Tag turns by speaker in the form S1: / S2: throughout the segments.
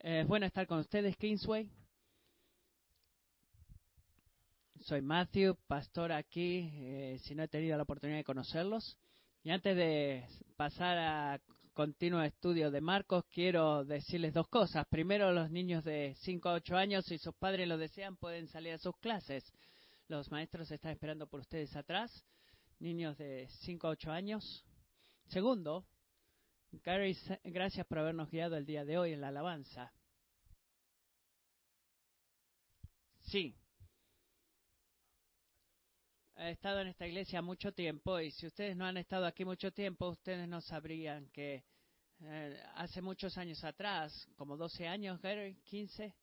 S1: Eh, es bueno estar con ustedes, Kingsway. Soy Matthew, pastor aquí, eh, si no he tenido la oportunidad de conocerlos. Y antes de pasar a continuo estudio de Marcos, quiero decirles dos cosas. Primero, los niños de 5 a 8 años, si sus padres lo desean, pueden salir a sus clases. Los maestros están esperando por ustedes atrás. Niños de 5 a 8 años. Segundo, gracias por habernos guiado el día de hoy en la alabanza. Sí. He estado en esta iglesia mucho tiempo y si ustedes no han estado aquí mucho tiempo, ustedes no sabrían que eh, hace muchos años atrás, como 12 años, Gary, 15,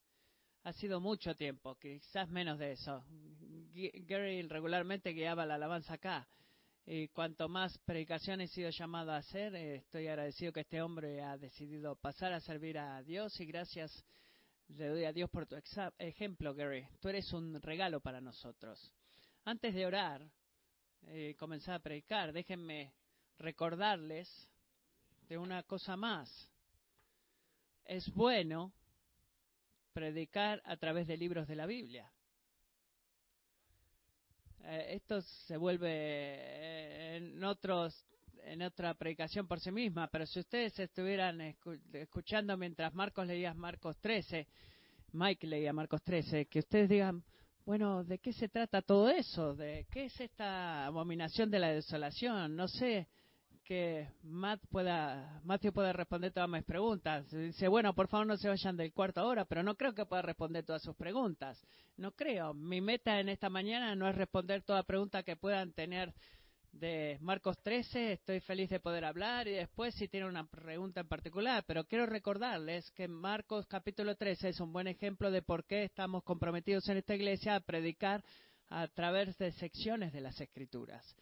S1: ha sido mucho tiempo, quizás menos de eso. Gary regularmente guiaba la alabanza acá y cuanto más predicaciones he sido llamado a hacer, eh, estoy agradecido que este hombre ha decidido pasar a servir a Dios y gracias le doy a Dios por tu ejemplo, Gary. Tú eres un regalo para nosotros. Antes de orar eh, comenzar a predicar, déjenme recordarles de una cosa más. Es bueno predicar a través de libros de la Biblia. Eh, esto se vuelve eh, en otros en otra predicación por sí misma, pero si ustedes estuvieran escuchando mientras Marcos leía Marcos 13, Mike leía Marcos 13, que ustedes digan, bueno, ¿de qué se trata todo eso? ¿De qué es esta abominación de la desolación? No sé, que Matt pueda, Matthew pueda responder todas mis preguntas. Dice, bueno, por favor no se vayan del cuarto ahora, pero no creo que pueda responder todas sus preguntas. No creo. Mi meta en esta mañana no es responder toda pregunta que puedan tener de Marcos 13. Estoy feliz de poder hablar y después si tienen una pregunta en particular, pero quiero recordarles que Marcos capítulo 13 es un buen ejemplo de por qué estamos comprometidos en esta iglesia a predicar a través de secciones de las escrituras.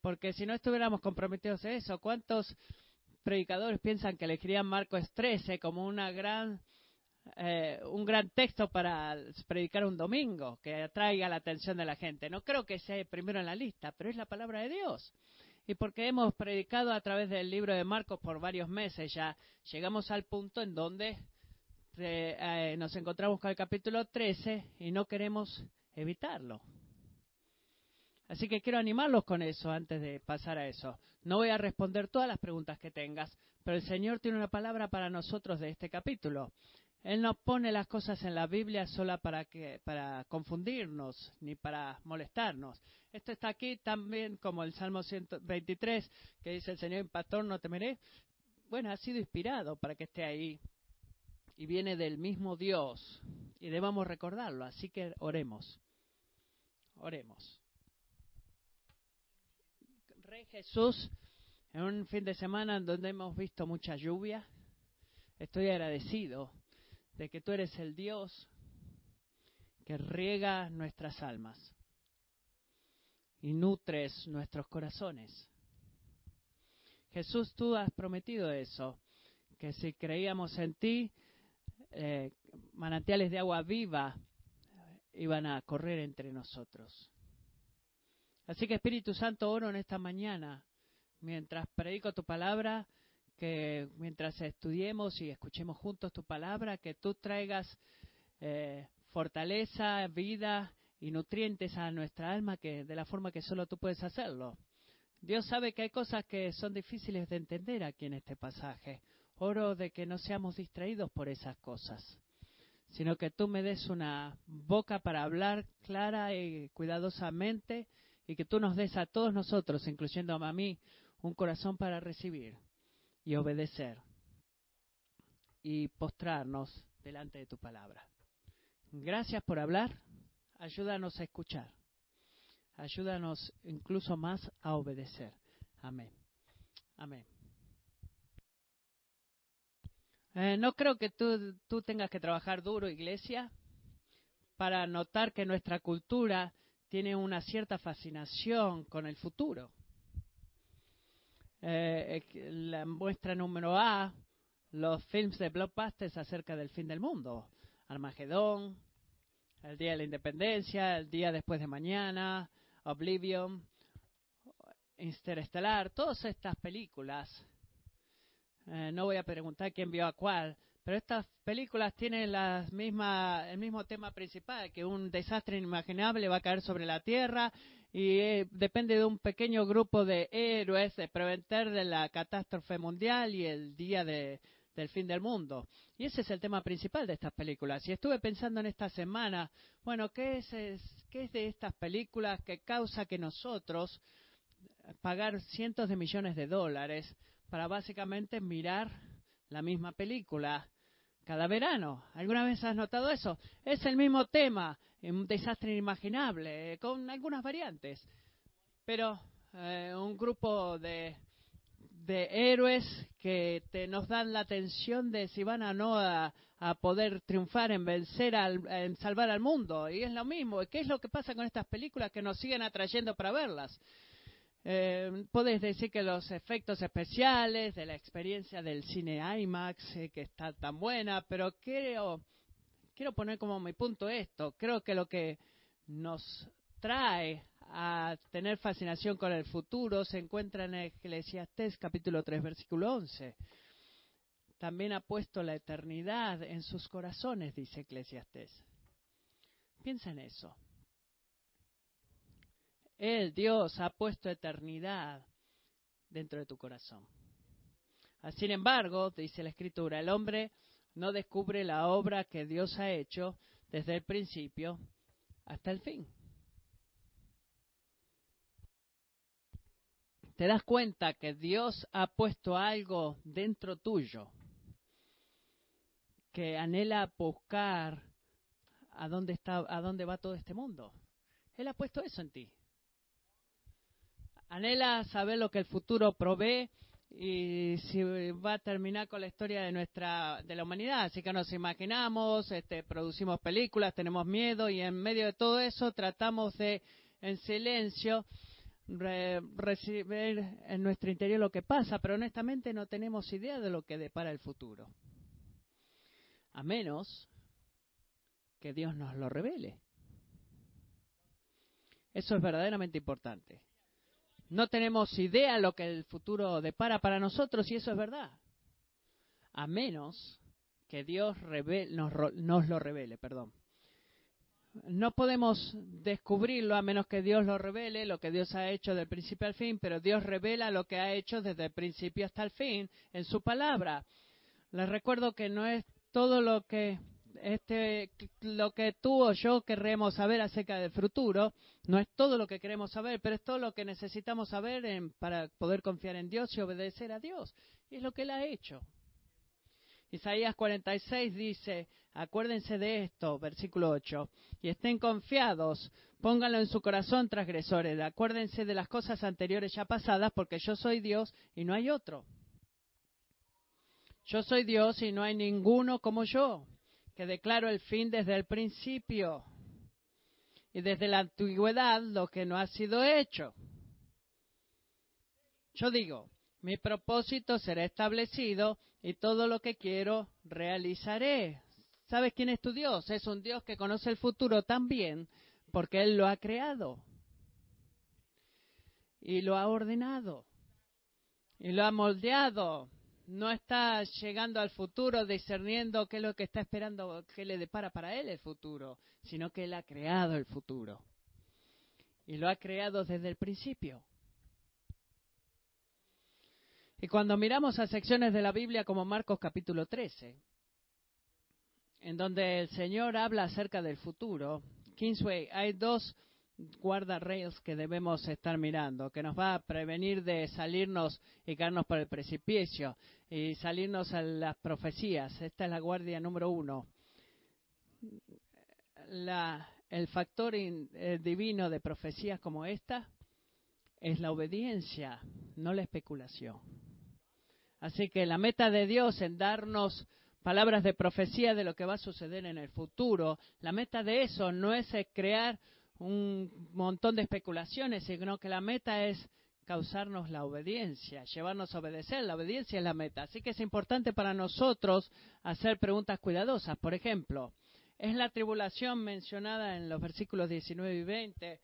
S1: Porque si no estuviéramos comprometidos en eso, ¿cuántos predicadores piensan que elegirían Marcos 13 como una gran, eh, un gran texto para predicar un domingo, que atraiga la atención de la gente? No creo que sea primero en la lista, pero es la palabra de Dios. Y porque hemos predicado a través del libro de Marcos por varios meses ya, llegamos al punto en donde eh, nos encontramos con el capítulo 13 y no queremos evitarlo. Así que quiero animarlos con eso antes de pasar a eso. No voy a responder todas las preguntas que tengas, pero el Señor tiene una palabra para nosotros de este capítulo. Él no pone las cosas en la Biblia sola para, que, para confundirnos ni para molestarnos. Esto está aquí también como el Salmo 123, que dice el Señor, pastor, no temeré. Bueno, ha sido inspirado para que esté ahí y viene del mismo Dios y debamos recordarlo. Así que oremos. Oremos. Rey Jesús, en un fin de semana en donde hemos visto mucha lluvia, estoy agradecido de que tú eres el Dios que riega nuestras almas y nutres nuestros corazones. Jesús, tú has prometido eso, que si creíamos en ti, eh, manantiales de agua viva iban a correr entre nosotros. Así que Espíritu Santo, oro en esta mañana, mientras predico tu palabra, que mientras estudiemos y escuchemos juntos tu palabra, que tú traigas eh, fortaleza, vida y nutrientes a nuestra alma que de la forma que solo tú puedes hacerlo. Dios sabe que hay cosas que son difíciles de entender aquí en este pasaje. Oro de que no seamos distraídos por esas cosas, sino que tú me des una boca para hablar clara y cuidadosamente y que tú nos des a todos nosotros, incluyendo a mí, un corazón para recibir y obedecer y postrarnos delante de tu palabra. Gracias por hablar, ayúdanos a escuchar, ayúdanos incluso más a obedecer. Amén. Amén. Eh, no creo que tú, tú tengas que trabajar duro, iglesia, para notar que nuestra cultura tiene una cierta fascinación con el futuro. Eh, la muestra número A, los films de blockbusters acerca del fin del mundo. Armagedón, el Día de la Independencia, el Día después de mañana, Oblivion, Interestelar, todas estas películas. Eh, no voy a preguntar quién vio a cuál, Pero estas películas tienen la misma, el mismo tema principal, que un desastre inimaginable va a caer sobre la Tierra y eh, depende de un pequeño grupo de héroes de prevenir de la catástrofe mundial y el día de, del fin del mundo. Y ese es el tema principal de estas películas. Y estuve pensando en esta semana, bueno, ¿qué es, qué es de estas películas que causa que nosotros pagar cientos de millones de dólares para básicamente mirar la misma película cada verano. ¿Alguna vez has notado eso? Es el mismo tema, un desastre inimaginable, eh, con algunas variantes. Pero eh, un grupo de de héroes que te, nos dan la atención de si van o no a, poder triunfar en vencer, al, en salvar al mundo. Y es lo mismo. ¿Qué es lo que pasa con estas películas que nos siguen atrayendo para verlas? Eh, puedes decir que los efectos especiales de la experiencia del cine IMAX, eh, que está tan buena, pero quiero, quiero poner como mi punto esto. Creo que lo que nos trae a tener fascinación con el futuro se encuentra en Eclesiastés capítulo 3 versículo 11. También ha puesto la eternidad en sus corazones, dice Eclesiastés. Piensa en eso. Él, Dios, ha puesto eternidad dentro de tu corazón. Sin embargo, dice la Escritura, el hombre no descubre la obra que Dios ha hecho desde el principio hasta el fin. te das cuenta que Dios ha puesto algo dentro tuyo que anhela buscar a dónde a dónde va todo este mundo. Él ha puesto eso en ti. Anhela saber lo que el futuro provee y si va a terminar con la historia de nuestra de la humanidad así que nos imaginamos este producimos películas tenemos miedo y en medio de todo eso tratamos de en silencio recibir en nuestro interior lo que pasa, pero honestamente no tenemos idea de lo que depara el futuro. A menos que Dios nos lo revele. Eso es verdaderamente importante. No tenemos idea de lo que el futuro depara para nosotros y eso es verdad. A menos que Dios nos, nos lo revele, perdón no podemos descubrirlo a menos que Dios lo revele, lo que Dios ha hecho del principio al fin, pero Dios revela lo que ha hecho desde el principio hasta el fin en su palabra. Les recuerdo que no es todo lo que este lo que tú o yo queremos saber acerca del futuro, no es todo lo que queremos saber, pero es todo lo que necesitamos saber para poder confiar en Dios y obedecer a Dios. Y es lo que Él ha hecho. Isaías 46 dice, acuérdense de esto, versículo 8, y estén confiados, pónganlo en su corazón transgresores, acuérdense de las cosas anteriores ya pasadas, porque yo soy Dios y no hay otro. Yo soy Dios y no hay ninguno como yo, que declaro el fin desde el principio y desde la antigüedad lo que no ha sido hecho. Yo digo, mi propósito será establecido y todo lo que quiero realizaré. ¿Sabes quién es tu Dios? Es un Dios que conoce el futuro también porque Él lo ha creado y lo ha ordenado y lo ha moldeado. No está llegando al futuro discerniendo qué es lo que está esperando, qué le depara para Él el futuro, sino que Él ha creado el futuro y lo ha creado desde el principio. Y cuando miramos a secciones de la Biblia como Marcos capítulo 13, en donde el Señor habla acerca del futuro, Kingsway, hay dos guardarrails que debemos estar mirando, que nos va a prevenir de salirnos y caernos por el precipicio y salirnos a las profecías. Esta es la guardia número uno. el factor eh, divino de profecías como esta es la obediencia, no la especulación. Así que la meta de Dios en darnos palabras de profecía de lo que va a suceder en el futuro, la meta de eso no es crear un montón de especulaciones, sino que la meta es causarnos la obediencia, llevarnos a obedecer. La obediencia es la meta. Así que es importante para nosotros hacer preguntas cuidadosas. Por ejemplo, ¿es la tribulación mencionada en los versículos 19 y 20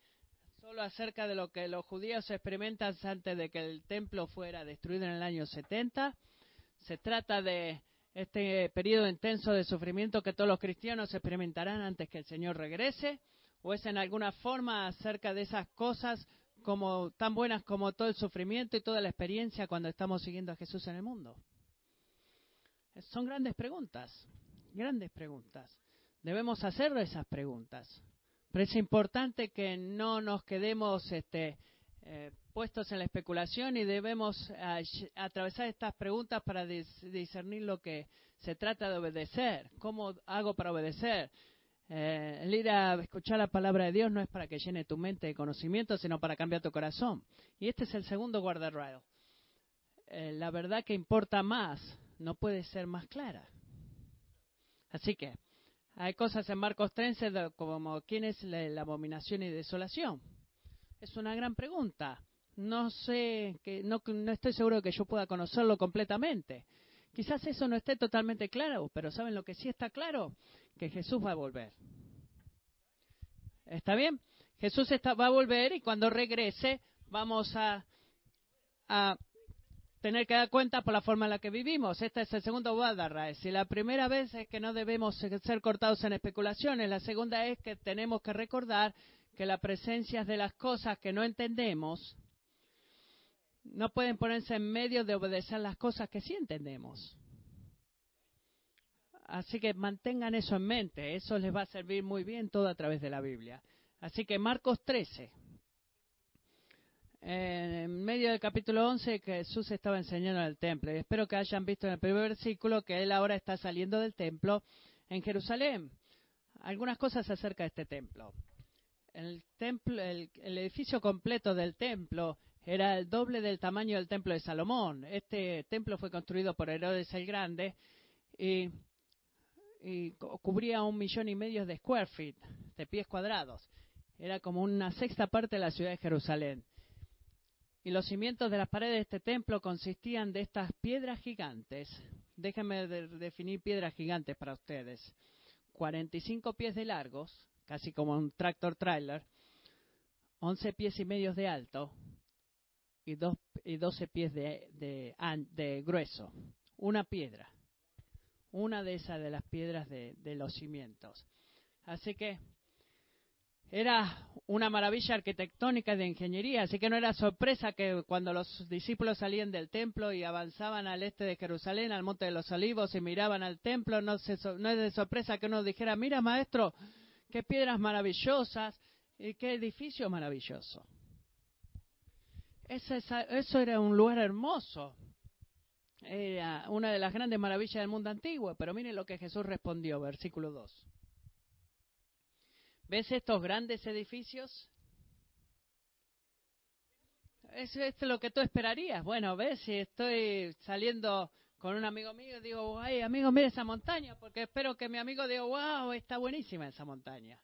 S1: solo acerca de lo que los judíos experimentan antes de que el templo fuera destruido en el año 70. Se trata de este periodo intenso de sufrimiento que todos los cristianos experimentarán antes que el Señor regrese? ¿O es en alguna forma acerca de esas cosas como tan buenas como todo el sufrimiento y toda la experiencia cuando estamos siguiendo a Jesús en el mundo? Son grandes preguntas, grandes preguntas. Debemos hacer esas preguntas. Pero es importante que no nos quedemos este, eh, puestos en la especulación y debemos atravesar estas preguntas para discernir lo que se trata de obedecer. ¿Cómo hago para obedecer? Eh, el a escuchar la palabra de Dios no es para que llene tu mente de conocimiento, sino para cambiar tu corazón. Y este es el segundo guardarrayo. Eh, la verdad que importa más no puede ser más clara. Así que hay cosas en Marcos 13 como quién es la abominación y desolación. Es una gran pregunta no sé, que no, no estoy seguro de que yo pueda conocerlo completamente. Quizás eso no esté totalmente claro, pero ¿saben lo que sí está claro? Que Jesús va a volver. ¿Está bien? Jesús está, va a volver y cuando regrese vamos a, tener que dar cuenta por la forma en la que vivimos. Este es el segundo Guadarra. Si la primera vez es que no debemos ser cortados en especulaciones, la segunda es que tenemos que recordar que la presencia de las cosas que no entendemos no pueden ponerse en medio de obedecer las cosas que sí entendemos. Así que mantengan eso en mente, eso les va a servir muy bien todo a través de la Biblia. Así que Marcos 13, en medio del capítulo 11, que Jesús estaba enseñando en el templo. Y espero que hayan visto en el primer versículo que él ahora está saliendo del templo en Jerusalén. Algunas cosas acerca de este templo. El, templo, el edificio completo del templo era el doble del tamaño del templo de Salomón. Este templo fue construido por Herodes el Grande y, cubría un millón y medio de square feet, de pies cuadrados. Era como una sexta parte de la ciudad de Jerusalén. Y los cimientos de las paredes de este templo consistían de estas piedras gigantes. Déjenme definir piedras gigantes para ustedes. 45 pies de largos, casi como un tractor trailer, 11 pies y medio de alto, y, dos, y 12 pies de, de, de, grueso. Una piedra. Una de esas de las piedras de, los cimientos. Así que era una maravilla arquitectónica de ingeniería, así que no era sorpresa que cuando los discípulos salían del templo y avanzaban al este de Jerusalén, al monte de los olivos y miraban al templo, no, se, no es de sorpresa que uno dijera, mira maestro, qué piedras maravillosas y qué edificio maravilloso eso era un lugar hermoso. Era una de las grandes maravillas del mundo antiguo. Pero miren lo que Jesús respondió, versículo 2. ¿Ves estos grandes edificios? Es, es lo que tú esperarías. Bueno, ves, si estoy saliendo con un amigo mío, digo, ay, amigo, mira esa montaña, porque espero que mi amigo diga, wow, está buenísima esa montaña.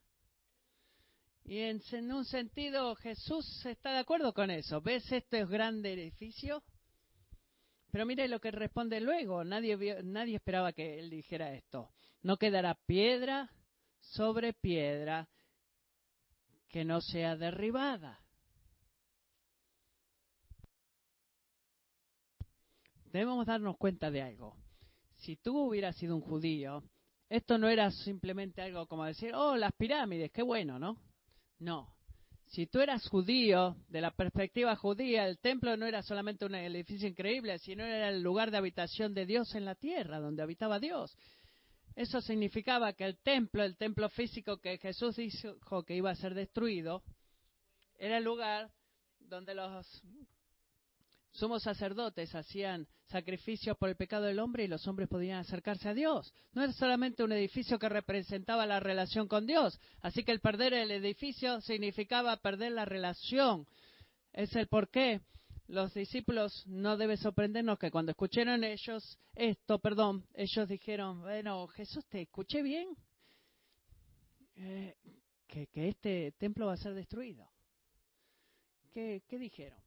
S1: Y en, un sentido Jesús está de acuerdo con eso. ¿Ves este grande edificio? Pero mire lo que responde luego. Nadie, nadie esperaba que él dijera esto. No quedará piedra sobre piedra que no sea derribada. Debemos darnos cuenta de algo. Si tú hubieras sido un judío, esto no era simplemente algo como decir, oh, las pirámides, qué bueno, ¿no? No. Si tú eras judío, de la perspectiva judía, el templo no era solamente un edificio increíble, sino era el lugar de habitación de Dios en la tierra, donde habitaba Dios. Eso significaba que el templo, el templo físico que Jesús dijo que iba a ser destruido, era el lugar donde los sumos sacerdotes hacían sacrificios por el pecado del hombre y los hombres podían acercarse a Dios. No era solamente un edificio que representaba la relación con Dios, así que el perder el edificio significaba perder la relación. Es el por qué los discípulos no debe sorprendernos que cuando escucharon ellos esto, perdón, ellos dijeron, bueno, Jesús, ¿te escuché bien? Eh, que, este templo va a ser destruido. ¿Qué, qué dijeron?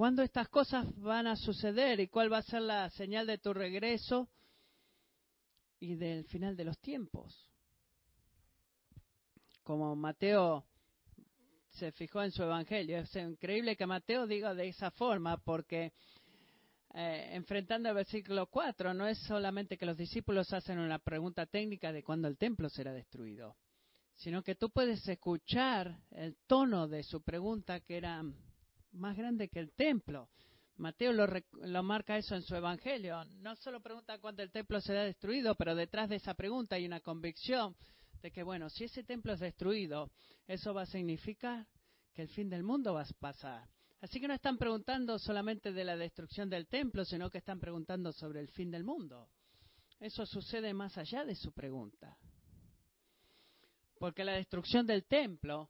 S1: ¿Cuándo estas cosas van a suceder y cuál va a ser la señal de tu regreso y del final de los tiempos? Como Mateo se fijó en su evangelio. Es increíble que Mateo diga de esa forma porque eh, enfrentando el versículo 4, no es solamente que los discípulos hacen una pregunta técnica de cuándo el templo será destruido, sino que tú puedes escuchar el tono de su pregunta que era más grande que el templo. Mateo lo, lo, marca eso en su evangelio. No solo pregunta cuándo el templo será destruido, pero detrás de esa pregunta hay una convicción de que, bueno, si ese templo es destruido, eso va a significar que el fin del mundo va a pasar. Así que no están preguntando solamente de la destrucción del templo, sino que están preguntando sobre el fin del mundo. Eso sucede más allá de su pregunta. Porque la destrucción del templo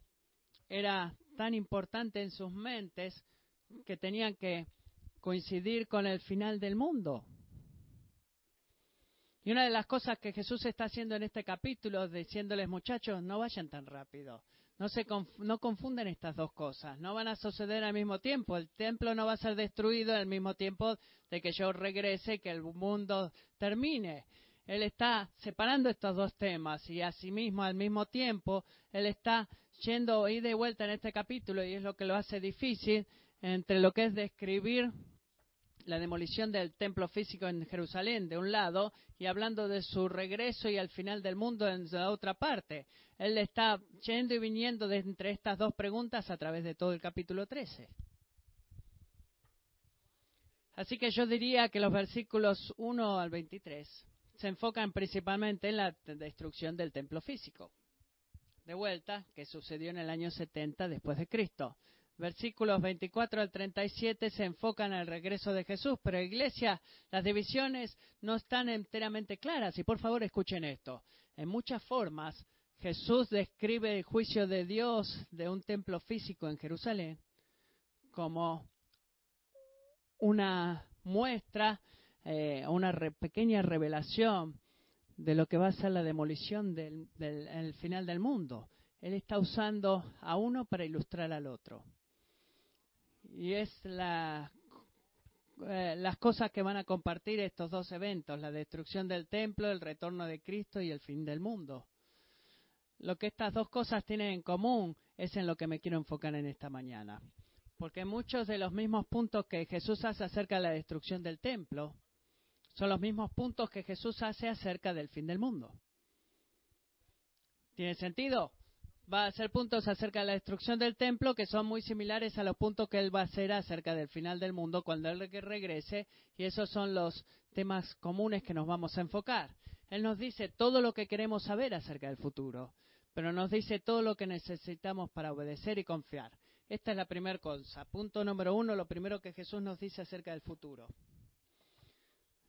S1: era tan importante en sus mentes que tenían que coincidir con el final del mundo. Y una de las cosas que Jesús está haciendo en este capítulo, diciéndoles muchachos, no vayan tan rápido, no, se no confunden estas dos cosas, no van a suceder al mismo tiempo. El templo no va a ser destruido al mismo tiempo de que yo regrese, que el mundo termine. Él está separando estos dos temas y asimismo al mismo tiempo él está yendo ida y vuelta en este capítulo y es lo que lo hace difícil entre lo que es describir la demolición del templo físico en Jerusalén de un lado y hablando de su regreso y al final del mundo en la otra parte. Él está yendo y viniendo de entre estas dos preguntas a través de todo el capítulo 13. Así que yo diría que los versículos 1 al 23 se enfocan principalmente en la destrucción del templo físico. De vuelta, que sucedió en el año 70 después de Cristo versículos 24 al 37 se enfocan en el regreso de Jesús, pero iglesia, las divisiones no están enteramente claras. Y por favor escuchen esto. En muchas formas, Jesús describe el juicio de Dios de un templo físico en Jerusalén como una muestra, eh, una pequeña revelación de lo que va a ser la demolición del, del final del mundo. Él está usando a uno para ilustrar al otro y es la, eh, las cosas que van a compartir estos dos eventos, la destrucción del templo, el retorno de Cristo y el fin del mundo. Lo que estas dos cosas tienen en común es en lo que me quiero enfocar en esta mañana. Porque muchos de los mismos puntos que Jesús hace acerca de la destrucción del templo son los mismos puntos que Jesús hace acerca del fin del mundo. ¿Tiene sentido? va a hacer puntos acerca de la destrucción del templo que son muy similares a los puntos que él va a hacer acerca del final del mundo cuando él regrese y esos son los temas comunes que nos vamos a enfocar. Él nos dice todo lo que queremos saber acerca del futuro, pero nos dice todo lo que necesitamos para obedecer y confiar. Esta es la primera cosa. Punto número uno, lo primero que Jesús nos dice acerca del futuro.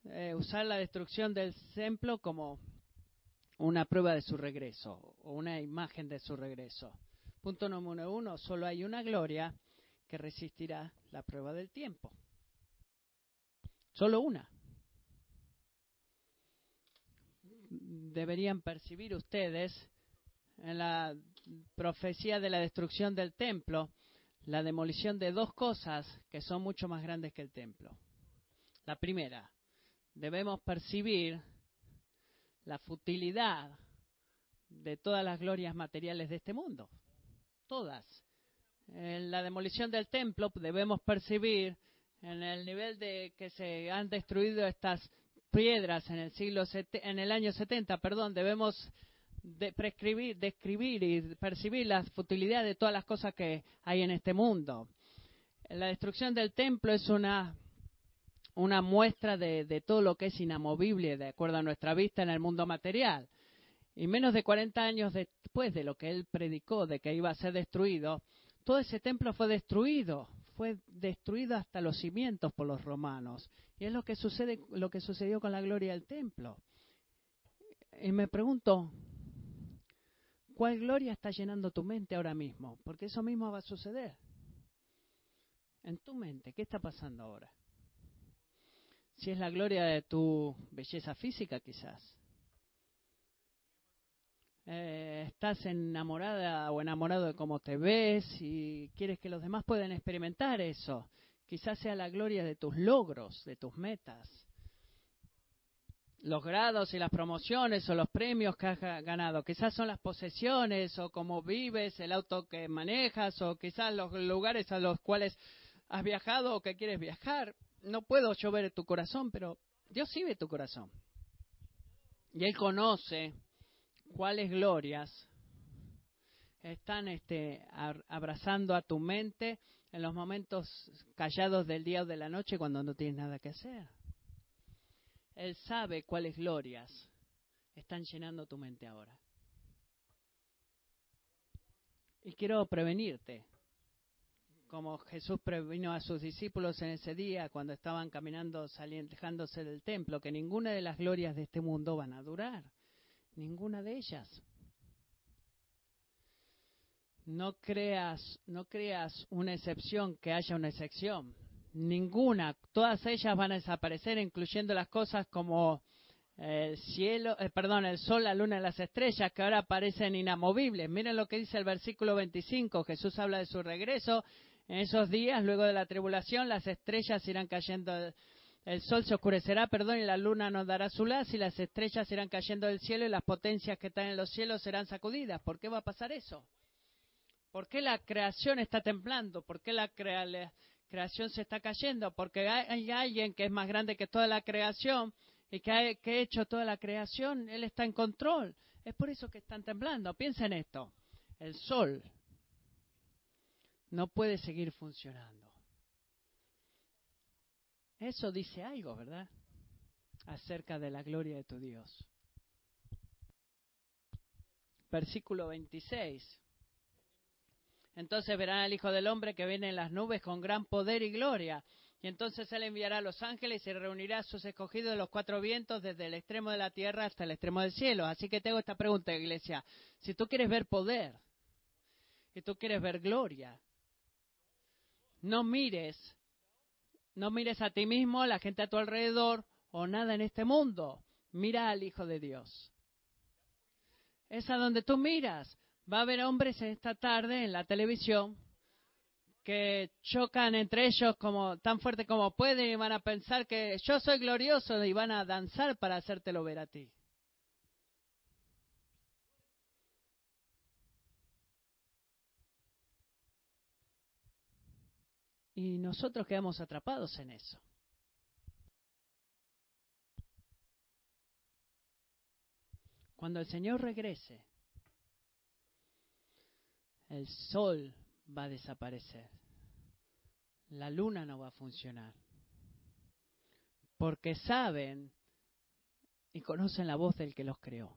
S1: Eh, usar la destrucción del templo como una prueba de su regreso o una imagen de su regreso. Punto número uno, solo hay una gloria que resistirá la prueba del tiempo. Solo una. Deberían percibir ustedes en la profecía de la destrucción del templo la demolición de dos cosas que son mucho más grandes que el templo. La primera, debemos percibir la futilidad de todas las glorias materiales de este mundo. Todas. En la demolición del templo debemos percibir en el nivel de que se han destruido estas piedras en el siglo en el año 70, perdón, debemos prescribir, describir y percibir la futilidad de todas las cosas que hay en este mundo. La destrucción del templo es una una muestra de, todo lo que es inamovible de acuerdo a nuestra vista en el mundo material. Y menos de 40 años después de lo que él predicó, de que iba a ser destruido, todo ese templo fue destruido, fue destruido hasta los cimientos por los romanos. Y es lo que sucede, lo que sucedió con la gloria del templo. Y me pregunto, ¿cuál gloria está llenando tu mente ahora mismo? Porque eso mismo va a suceder. En tu mente, ¿qué está pasando ahora? Si es la gloria de tu belleza física, quizás. Eh, estás enamorada o enamorado de cómo te ves y quieres que los demás puedan experimentar eso. Quizás sea la gloria de tus logros, de tus metas. Los grados y las promociones o los premios que has ganado. Quizás son las posesiones o cómo vives, el auto que manejas o quizás los lugares a los cuales has viajado o que quieres viajar no puedo yo ver tu corazón, pero Dios sí ve tu corazón. Y Él conoce cuáles glorias están este, abrazando a tu mente en los momentos callados del día o de la noche cuando no tienes nada que hacer. Él sabe cuáles glorias están llenando tu mente ahora. Y quiero prevenirte, como Jesús previno a sus discípulos en ese día cuando estaban caminando, saliendo, dejándose del templo, que ninguna de las glorias de este mundo van a durar, ninguna de ellas. No creas, no creas una excepción que haya una excepción. Ninguna, todas ellas van a desaparecer, incluyendo las cosas como el cielo, eh, perdón, el sol, la luna y las estrellas que ahora parecen inamovibles. Miren lo que dice el versículo 25. Jesús habla de su regreso. En esos días, luego de la tribulación, las estrellas irán cayendo, el sol se oscurecerá, perdón, y la luna no dará su luz, y las estrellas irán cayendo del cielo, y las potencias que están en los cielos serán sacudidas. ¿Por qué va a pasar eso? ¿Por qué la creación está temblando? ¿Por qué la, creación se está cayendo? Porque hay, alguien que es más grande que toda la creación y que ha, hecho toda la creación. Él está en control. Es por eso que están temblando. Piensa en esto. El sol no puede seguir funcionando. Eso dice algo, ¿verdad? Acerca de la gloria de tu Dios. Versículo 26. Entonces verán al Hijo del Hombre que viene en las nubes con gran poder y gloria. Y entonces Él enviará a los ángeles y reunirá a sus escogidos de los cuatro vientos desde el extremo de la tierra hasta el extremo del cielo. Así que tengo esta pregunta, iglesia. Si tú quieres ver poder y tú quieres ver gloria, no mires, no mires a ti mismo, la gente a tu alrededor o nada en este mundo. Mira al Hijo de Dios. Es a donde tú miras. Va a haber hombres esta tarde en la televisión que chocan entre ellos como tan fuerte como pueden y van a pensar que yo soy glorioso y van a danzar para hacértelo ver a ti. Y nosotros quedamos atrapados en eso. Cuando el Señor regrese, el sol va a desaparecer. La luna no va a funcionar. Porque saben y conocen la voz del que los creó.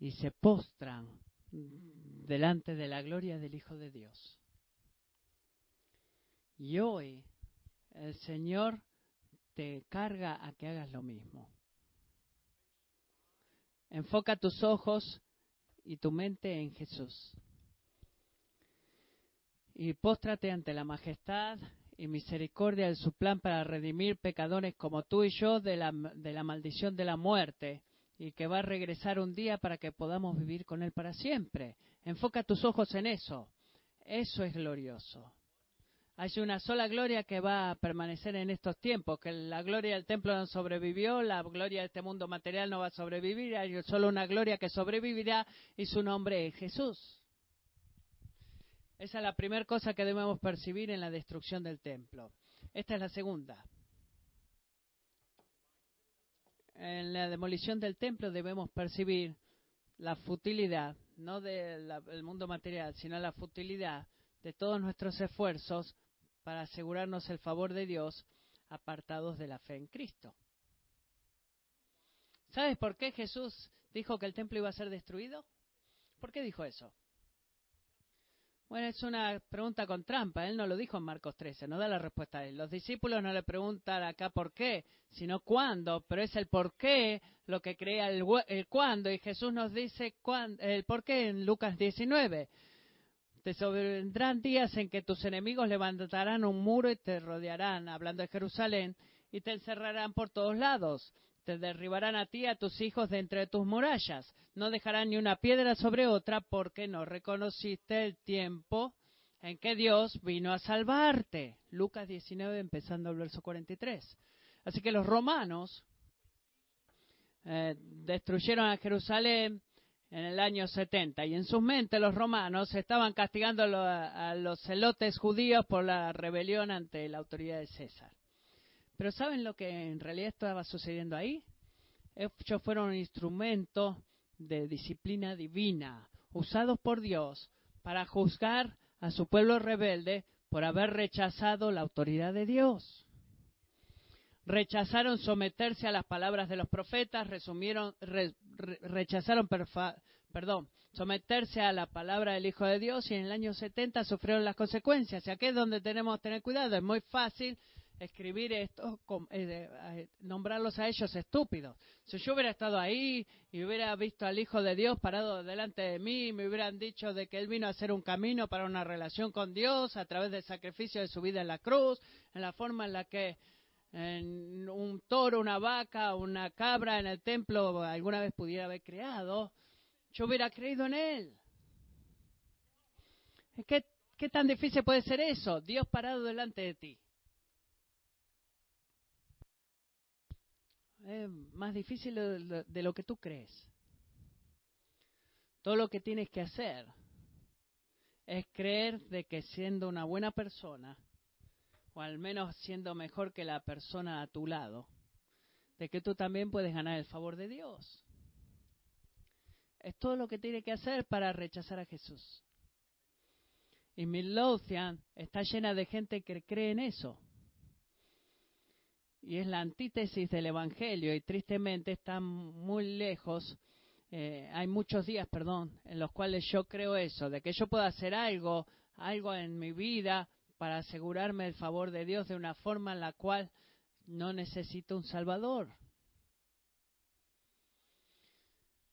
S1: Y se postran delante de la gloria del Hijo de Dios. Y hoy el Señor te carga a que hagas lo mismo. Enfoca tus ojos y tu mente en Jesús. Y póstrate ante la majestad y misericordia de su plan para redimir pecadores como tú y yo de la, de la maldición de la muerte y que va a regresar un día para que podamos vivir con Él para siempre. Enfoca tus ojos en eso. Eso es glorioso. Hay una sola gloria que va a permanecer en estos tiempos, que la gloria del templo no sobrevivió, la gloria de este mundo material no va a sobrevivir, hay solo una gloria que sobrevivirá y su nombre es Jesús. Esa es la primera cosa que debemos percibir en la destrucción del templo. Esta es la segunda. En la demolición del templo debemos percibir la futilidad, no del mundo material, sino la futilidad de todos nuestros esfuerzos para asegurarnos el favor de Dios apartados de la fe en Cristo. ¿Sabes por qué Jesús dijo que el templo iba a ser destruido? ¿Por qué dijo eso? Bueno, es una pregunta con trampa. Él no lo dijo en Marcos 13, no da la respuesta a él. Los discípulos no le preguntan acá por qué, sino cuándo, pero es el por qué lo que crea el, el cuándo. Y Jesús nos dice el por qué en Lucas 19. Te sobrevendrán días en que tus enemigos levantarán un muro y te rodearán, hablando de Jerusalén, y te encerrarán por todos lados. Te derribarán a ti y a tus hijos de entre tus murallas. No dejarán ni una piedra sobre otra porque no reconociste el tiempo en que Dios vino a salvarte. Lucas 19, empezando el verso 43. Así que los romanos eh, destruyeron a Jerusalén en el año 70. Y en sus mentes los romanos estaban castigando a los celotes judíos por la rebelión ante la autoridad de César. Pero ¿saben lo que en realidad estaba sucediendo ahí? Ellos fueron un instrumento de disciplina divina, usados por Dios para juzgar a su pueblo rebelde por haber rechazado la autoridad de Dios. Rechazaron someterse a las palabras de los profetas, resumieron, rechazaron, perdón, someterse a la palabra del Hijo de Dios y en el año 70 sufrieron las consecuencias. Y aquí es donde tenemos que tener cuidado. Es muy fácil escribir esto, eh, nombrarlos a ellos estúpidos. Si yo hubiera estado ahí y hubiera visto al Hijo de Dios parado delante de mí, y me hubieran dicho de que Él vino a hacer un camino para una relación con Dios a través del sacrificio de su vida en la cruz, en la forma en la que en un toro, una vaca, una cabra en el templo alguna vez pudiera haber creado, yo hubiera creído en Él. ¿Qué, ¿Qué tan difícil puede ser eso? Dios parado delante de ti. es más difícil de lo que tú crees. Todo lo que tienes que hacer es creer de que siendo una buena persona, o al menos siendo mejor que la persona a tu lado, de que tú también puedes ganar el favor de Dios. Es todo lo que tienes que hacer para rechazar a Jesús. Y Midlothian está llena de gente que cree en eso y es la antítesis del Evangelio y tristemente está muy lejos. Eh, hay muchos días, perdón, en los cuales yo creo eso, de que yo pueda hacer algo, algo en mi vida para asegurarme el favor de Dios de una forma en la cual no necesito un Salvador.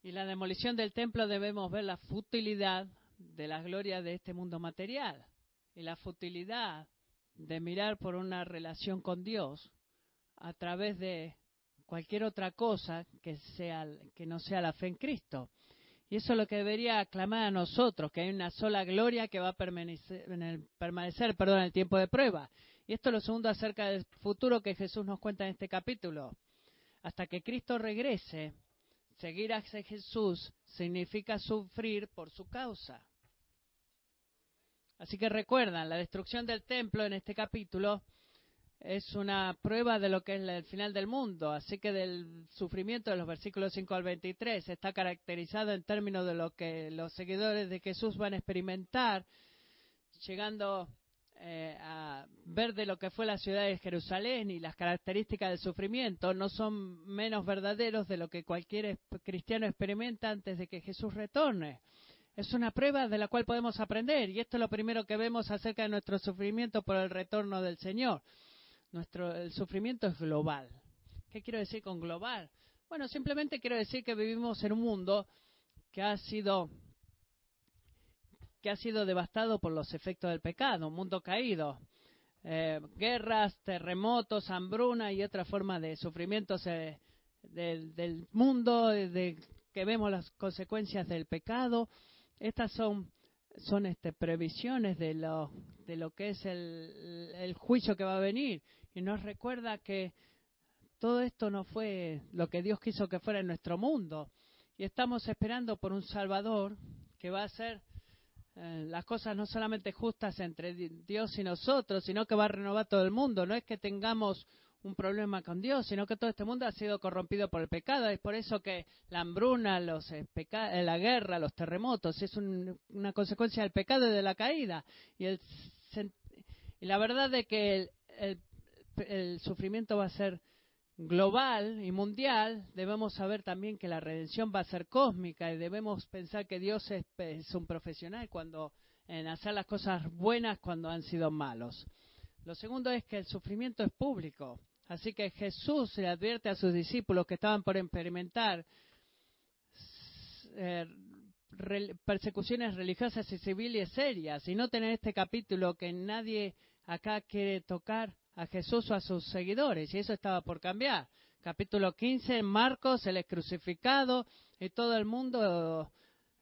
S1: Y la demolición del templo debemos ver la futilidad de la gloria de este mundo material y la futilidad de mirar por una relación con Dios a través de cualquier otra cosa que, sea, que no sea la fe en Cristo. Y eso es lo que debería aclamar a nosotros, que hay una sola gloria que va a permanecer, en el, permanecer en el tiempo de prueba. Y esto es lo segundo acerca del futuro que Jesús nos cuenta en este capítulo. Hasta que Cristo regrese, seguir a Jesús significa sufrir por su causa. Así que recuerdan, la destrucción del templo en este capítulo es una prueba de lo que es el final del mundo. Así que del sufrimiento de los versículos 5 al 23 está caracterizado en términos de lo que los seguidores de Jesús van a experimentar, llegando eh, a ver de lo que fue la ciudad de Jerusalén y las características del sufrimiento no son menos verdaderos de lo que cualquier cristiano experimenta antes de que Jesús retorne. Es una prueba de la cual podemos aprender y esto es lo primero que vemos acerca de nuestro sufrimiento por el retorno del Señor nuestro, el sufrimiento es global. ¿Qué quiero decir con global? Bueno, simplemente quiero decir que vivimos en un mundo que ha sido que ha sido devastado por los efectos del pecado, un mundo caído, eh, guerras, terremotos, hambruna y otra forma de sufrimientos eh, del, mundo, de, que vemos las consecuencias del pecado. Estas son son este, previsiones de lo, de lo que es el juicio que va a venir y nos recuerda que todo esto no fue lo que Dios quiso que fuera en nuestro mundo. Y estamos esperando por un Salvador que va a hacer eh, las cosas no solamente justas entre Dios y nosotros, sino que va a renovar todo el mundo. No es que tengamos un problema con Dios, sino que todo este mundo ha sido corrompido por el pecado. Es por eso que la hambruna, los eh, eh, la guerra, los terremotos, es una consecuencia del pecado y de la caída. Y, el, y la verdad es que el, el el sufrimiento va a ser global y mundial, debemos saber también que la redención va a ser cósmica y debemos pensar que Dios es, un profesional cuando en hacer las cosas buenas cuando han sido malos. Lo segundo es que el sufrimiento es público, así que Jesús le advierte a sus discípulos que estaban por experimentar eh, persecuciones religiosas y civiles serias. Y no tener este capítulo que nadie acá quiere tocar a Jesús o a sus seguidores, y eso estaba por cambiar. Capítulo 15, Marcos, él es crucificado y todo el mundo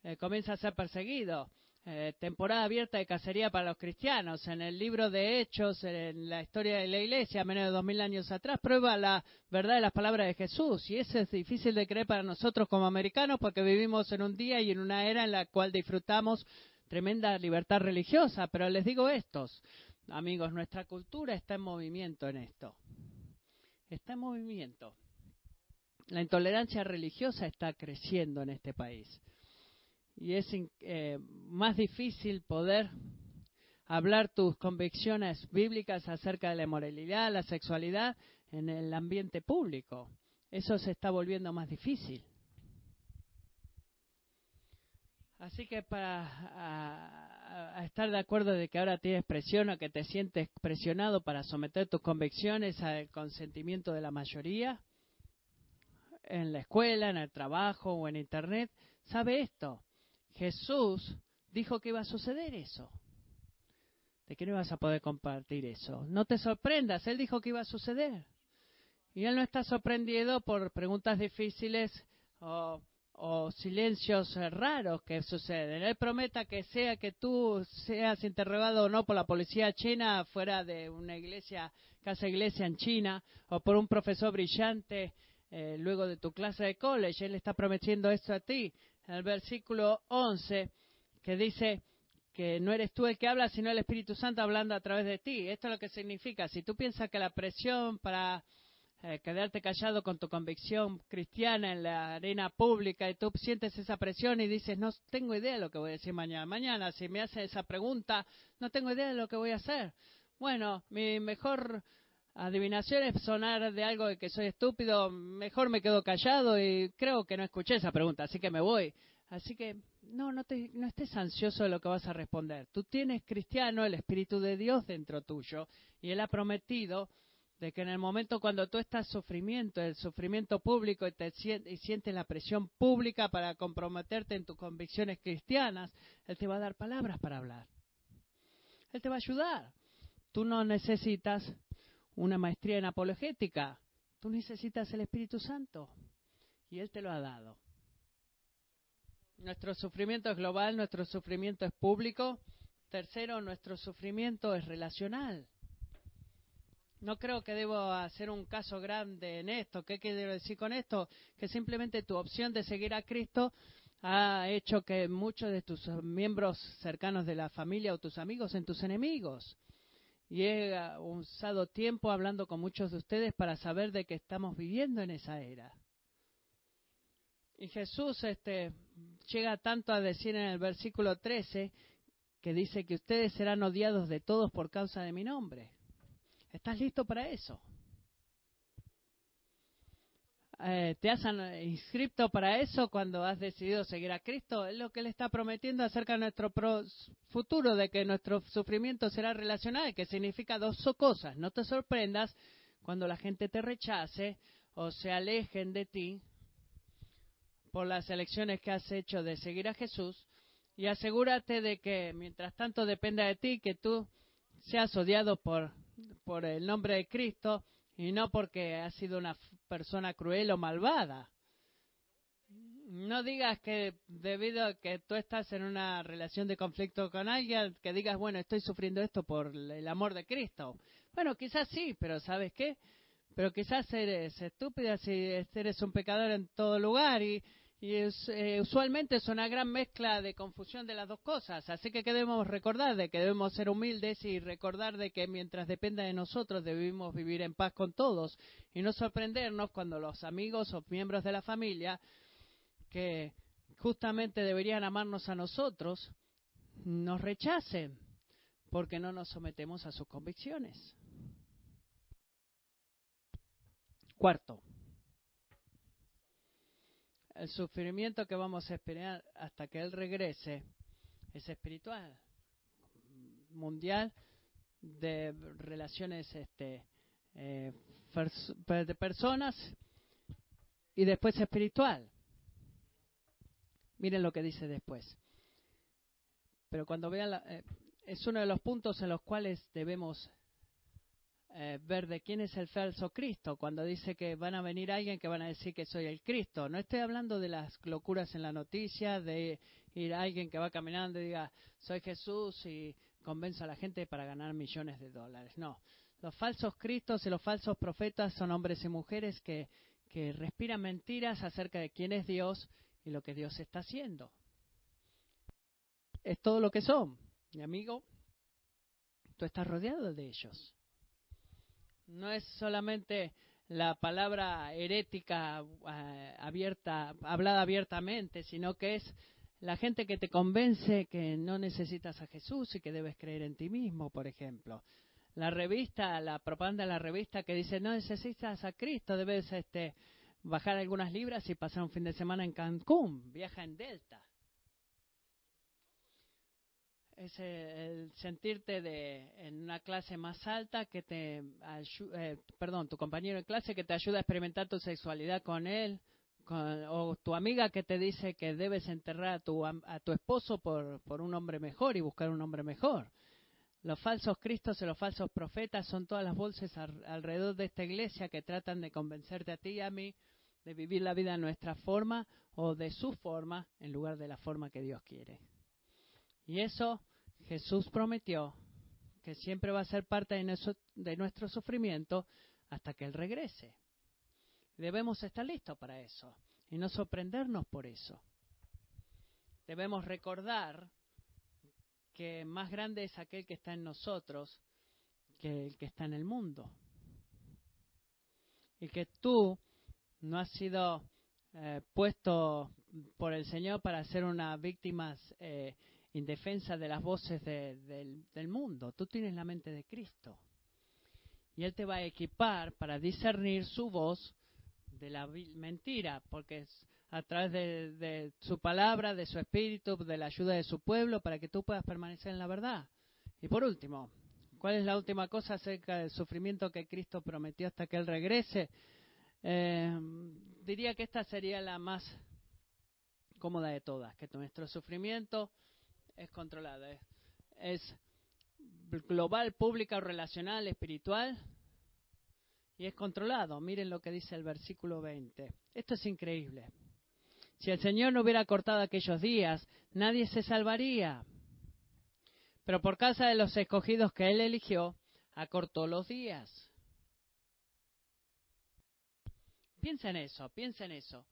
S1: eh, comienza a ser perseguido. eh, temporada abierta de cacería para los cristianos. En el libro de Hechos, en la historia de la iglesia, menos de dos mil años atrás, prueba la verdad de las palabras de Jesús. Y eso es difícil de creer para nosotros como americanos porque vivimos en un día y en una era en la cual disfrutamos tremenda libertad religiosa. Pero les digo estos, amigos, nuestra cultura está en movimiento en esto. Está en movimiento. La intolerancia religiosa está creciendo en este país y es eh, más difícil poder hablar tus convicciones bíblicas acerca de la moralidad, la sexualidad en el ambiente público. Eso se está volviendo más difícil. Así que para estar de acuerdo de que ahora tienes presión o que te sientes presionado para someter tus convicciones al consentimiento de la mayoría, en la escuela, en el trabajo o en Internet, sabe esto. Jesús dijo que iba a suceder eso. ¿De qué no vas a poder compartir eso? No te sorprendas, Él dijo que iba a suceder. Y Él no está sorprendido por preguntas difíciles o, silencios raros que suceden. Él prometa que sea que tú seas interrogado o no por la policía china fuera de una iglesia, casa iglesia en China, o por un profesor brillante eh, luego de tu clase de college. Él está prometiendo esto a ti en el versículo 11, que dice que no eres tú el que habla, sino el Espíritu Santo hablando a través de ti. Esto es lo que significa. Si tú piensas que la presión para eh, quedarte callado con tu convicción cristiana en la arena pública y tú sientes esa presión y dices, no tengo idea de lo que voy a decir mañana. Mañana, si me hace esa pregunta, no tengo idea de lo que voy a hacer. Bueno, mi mejor adivinación es sonar de algo de que soy estúpido, mejor me quedo callado y creo que no escuché esa pregunta, así que me voy. Así que no, no, te, no estés ansioso de lo que vas a responder. Tú tienes cristiano el Espíritu de Dios dentro tuyo y Él ha prometido de que en el momento cuando tú estás sufrimiento, el sufrimiento público y, te, y sientes la presión pública para comprometerte en tus convicciones cristianas, Él te va a dar palabras para hablar. Él te va a ayudar. Tú no necesitas una maestría en apologética. Tú necesitas el Espíritu Santo y Él te lo ha dado. Nuestro sufrimiento es global, nuestro sufrimiento es público. Tercero, nuestro sufrimiento es relacional. No creo que debo hacer un caso grande en esto. ¿Qué quiero decir con esto? Que simplemente tu opción de seguir a Cristo ha hecho que muchos de tus miembros cercanos de la familia o tus amigos sean tus enemigos y he usado tiempo hablando con muchos de ustedes para saber de que estamos viviendo en esa era. Y Jesús este, llega tanto a decir en el versículo 13 que dice que ustedes serán odiados de todos por causa de mi nombre. ¿Estás listo para eso? Eh, te has inscrito para eso cuando has decidido seguir a Cristo. Es lo que Él está prometiendo acerca de nuestro futuro, de que nuestro sufrimiento será relacional, que significa dos cosas. No te sorprendas cuando la gente te rechace o se alejen de ti por las elecciones que has hecho de seguir a Jesús y asegúrate de que mientras tanto dependa de ti que tú seas odiado por, por el nombre de Cristo y no porque has sido una persona cruel o malvada. No digas que debido a que tú estás en una relación de conflicto con alguien, que digas, bueno, estoy sufriendo esto por el amor de Cristo. Bueno, quizás sí, pero ¿sabes qué? Pero quizás eres estúpida si eres un pecador en todo lugar y, y es, eh, usualmente es una gran mezcla de confusión de las dos cosas. Así que debemos recordar de que debemos ser humildes y recordar de que mientras dependa de nosotros debemos vivir en paz con todos y no sorprendernos cuando los amigos o miembros de la familia que justamente deberían amarnos a nosotros nos rechacen porque no nos sometemos a sus convicciones. Cuarto, el sufrimiento que vamos a esperar hasta que Él regrese es espiritual, mundial, de relaciones este, eh, de personas y después espiritual. Miren lo que dice después. Pero cuando vean, eh, es uno de los puntos en los cuales debemos eh, ver de quién es el falso Cristo, cuando dice que van a venir alguien que van a decir que soy el Cristo. No estoy hablando de las locuras en la noticia de ir a alguien que va caminando y diga, soy Jesús y convenzo a la gente para ganar millones de dólares. No, los falsos cristos y los falsos profetas son hombres y mujeres que, que respiran mentiras acerca de quién es Dios y lo que Dios está haciendo. Es todo lo que son. Mi amigo, tú estás rodeado de ellos. No es solamente la palabra herética eh, abierta, hablada abiertamente, sino que es la gente que te convence que no necesitas a Jesús y que debes creer en ti mismo, por ejemplo. La revista, la propaganda de la revista que dice no necesitas a Cristo, debes este, bajar algunas libras y pasar un fin de semana en Cancún, viaja en Delta es el sentirte de, en una clase más alta que te eh, perdón, tu compañero de clase que te ayuda a experimentar tu sexualidad con él, o tu amiga que te dice que debes enterrar a tu, a tu esposo por, por un hombre mejor y buscar un hombre mejor. Los falsos cristos y los falsos profetas son todas las bolsas alrededor de esta iglesia que tratan de convencerte a ti y a mí de vivir la vida a nuestra forma o de su forma en lugar de la forma que Dios quiere. Y eso Jesús prometió que siempre va a ser parte de nuestro, sufrimiento hasta que Él regrese. Debemos estar listos para eso y no sorprendernos por eso. Debemos recordar que más grande es aquel que está en nosotros que el que está en el mundo. Y que tú no has sido eh, puesto por el Señor para ser una víctima eh, en defensa de las voces del, mundo. Tú tienes la mente de Cristo. Y Él te va a equipar para discernir su voz de la mentira, porque es a través de, su palabra, de su espíritu, de la ayuda de su pueblo, para que tú puedas permanecer en la verdad. Y por último, ¿cuál es la última cosa acerca del sufrimiento que Cristo prometió hasta que Él regrese? Eh, diría que esta sería la más cómoda de todas, que nuestro sufrimiento es controlada. Es, global, pública relacional, espiritual. Y es controlado. Miren lo que dice el versículo 20. Esto es increíble. Si el Señor no hubiera cortado aquellos días, nadie se salvaría. Pero por causa de los escogidos que Él eligió, acortó los días. Piensa en eso, piensa en eso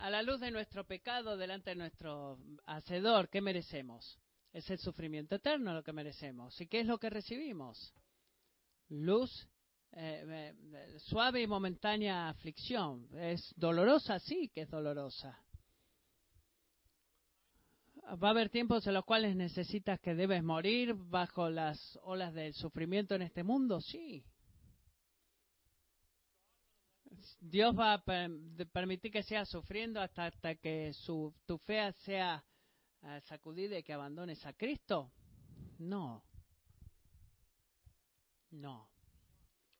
S1: a la luz de nuestro pecado delante de nuestro Hacedor, ¿qué merecemos? Es el sufrimiento eterno lo que merecemos. ¿Y qué es lo que recibimos? Luz, eh, suave y momentánea aflicción. ¿Es dolorosa? Sí que es dolorosa. ¿Va a haber tiempos en los cuales necesitas que debes morir bajo las olas del sufrimiento en este mundo? Sí. Dios va a permitir que sea sufriendo hasta, hasta que su, tu fe sea eh, sacudida y que abandones a Cristo. No. No.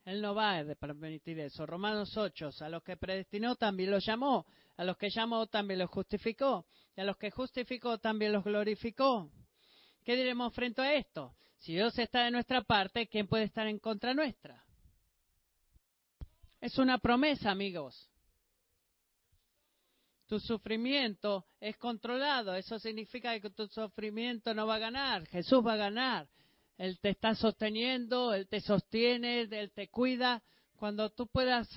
S1: Él no va a permitir eso. Romanos 8, a los que predestinó también los llamó, a los que llamó también los justificó, y a los que justificó también los glorificó. ¿Qué diremos frente a esto? Si Dios está de nuestra parte, ¿quién puede estar en contra nuestra? Es una promesa, amigos. Tu sufrimiento es controlado. Eso significa que tu sufrimiento no va a ganar. Jesús va a ganar. Él te está sosteniendo, Él te sostiene, Él te cuida. Cuando tú puedas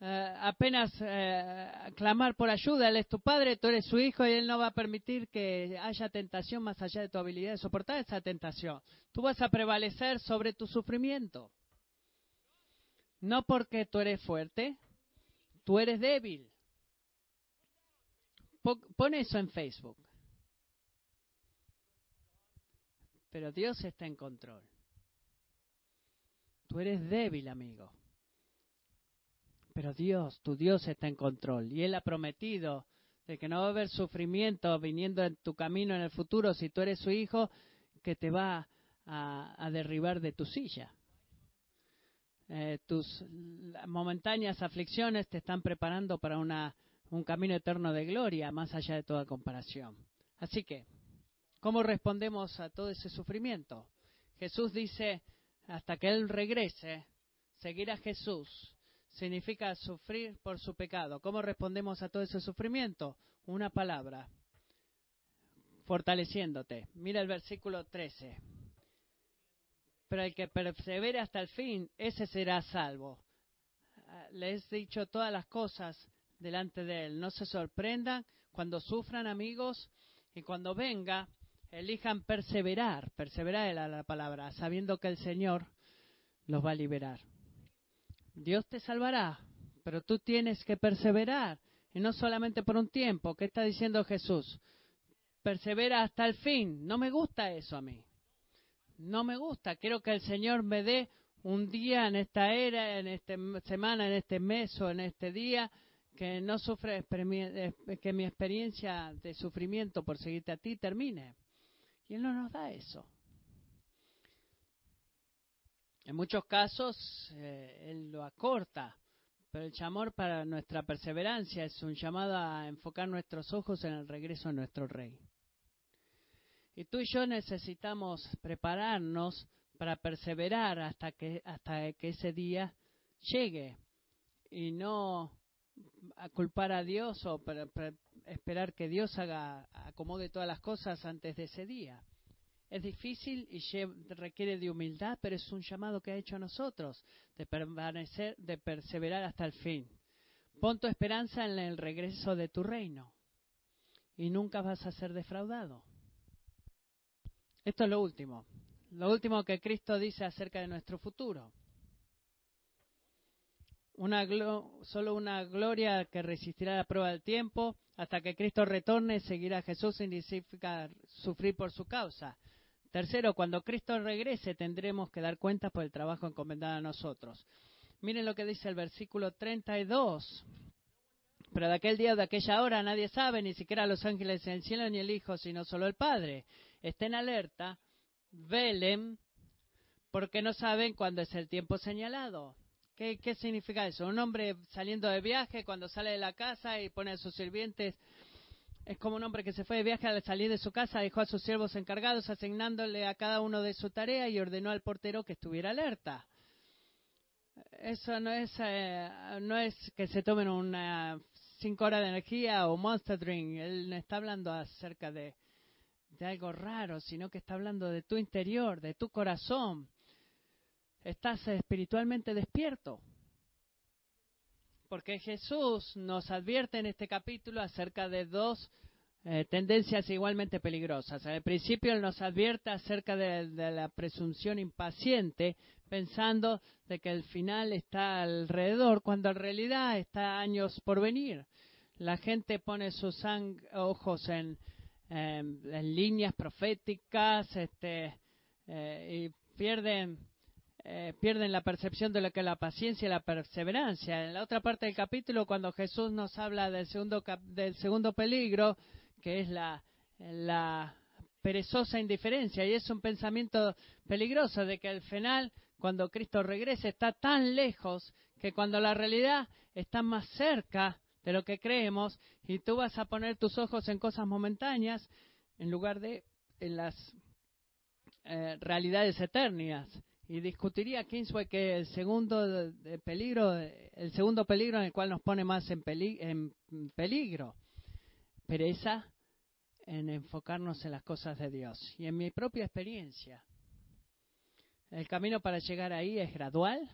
S1: eh, apenas eh, clamar por ayuda, Él es tu Padre, tú eres su Hijo y Él no va a permitir que haya tentación más allá de tu habilidad de soportar esa tentación. Tú vas a prevalecer sobre tu sufrimiento. No porque tú eres fuerte, tú eres débil. Pon eso en Facebook. Pero Dios está en control. Tú eres débil, amigo. Pero Dios, tu Dios está en control. Y Él ha prometido de que no va a haber sufrimiento viniendo en tu camino en el futuro si tú eres su hijo que te va a, a derribar de tu silla. Eh, tus momentáneas aflicciones te están preparando para una, un camino eterno de gloria, más allá de toda comparación. Así que, ¿cómo respondemos a todo ese sufrimiento? Jesús dice, hasta que Él regrese, seguir a Jesús significa sufrir por su pecado. ¿Cómo respondemos a todo ese sufrimiento? Una palabra, fortaleciéndote. Mira el versículo 13. Pero el que persevere hasta el fin, ese será salvo. Ah, Les he dicho todas las cosas delante de él. No se sorprendan cuando sufran amigos y cuando venga, elijan perseverar. Perseverar era la palabra, sabiendo que el Señor los va a liberar. Dios te salvará, pero tú tienes que perseverar. Y no solamente por un tiempo. ¿Qué está diciendo Jesús? Persevera hasta el fin. No me gusta eso a mí. No me gusta. Quiero que el Señor me dé un día en esta era, en esta semana, en este mes o en este día que no sufre, que mi experiencia de sufrimiento por seguirte a ti termine. Y Él no nos da eso. En muchos casos, eh, Él lo acorta, pero el llamor para nuestra perseverancia es un llamado a enfocar nuestros ojos en el regreso de nuestro Rey. Y tú y yo necesitamos prepararnos para perseverar hasta que, hasta que ese día llegue y no a culpar a Dios o esperar que Dios haga acomode todas las cosas antes de ese día. Es difícil y requiere de humildad, pero es un llamado que ha hecho a nosotros de permanecer, de perseverar hasta el fin. Pon tu esperanza en el regreso de tu reino y nunca vas a ser defraudado. Esto es lo último. Lo último que Cristo dice acerca de nuestro futuro. Una solo una gloria que resistirá la prueba del tiempo. Hasta que Cristo retorne, seguirá a Jesús significa sufrir por su causa. Tercero, cuando Cristo regrese tendremos que dar cuenta por el trabajo encomendado a nosotros. Miren lo que dice el versículo 32. Pero de aquel día o de aquella hora nadie sabe, ni siquiera los ángeles en el cielo ni el Hijo, sino solo el Padre. Estén alerta, velen, porque no saben cuándo es el tiempo señalado. ¿Qué, ¿Qué significa eso? Un hombre saliendo de viaje, cuando sale de la casa y pone a sus sirvientes es como un hombre que se fue de viaje al salir de su casa, dejó a sus siervos encargados, asignándole a cada uno de su tarea y ordenó al portero que estuviera alerta. Eso no es, eh, no es que se tomen una cinco horas de energía o monster drink. Él está hablando acerca de, de algo raro, sino que está hablando de tu interior, de tu corazón. Estás espiritualmente despierto. Porque Jesús nos advierte en este capítulo acerca de dos eh, tendencias igualmente peligrosas. Al principio Él nos advierte acerca de, de, la presunción impaciente, pensando de que el final está alrededor, cuando en realidad está años por venir. La gente pone sus ojos en, en, en, líneas proféticas este, eh, y pierden eh, pierden la percepción de lo que es la paciencia y la perseverancia. En la otra parte del capítulo, cuando Jesús nos habla del segundo, del segundo peligro, que es la, la perezosa indiferencia, y es un pensamiento peligroso de que al final, cuando Cristo regrese, está tan lejos que cuando la realidad está más cerca de lo que creemos, y tú vas a poner tus ojos en cosas momentáneas en lugar de en las eh, realidades eternas y discutiría Kingsway que el segundo de peligro, el segundo peligro en el cual nos pone más en, peli, en peligro, pereza en enfocarnos en las cosas de Dios. Y en mi propia experiencia, el camino para llegar ahí es gradual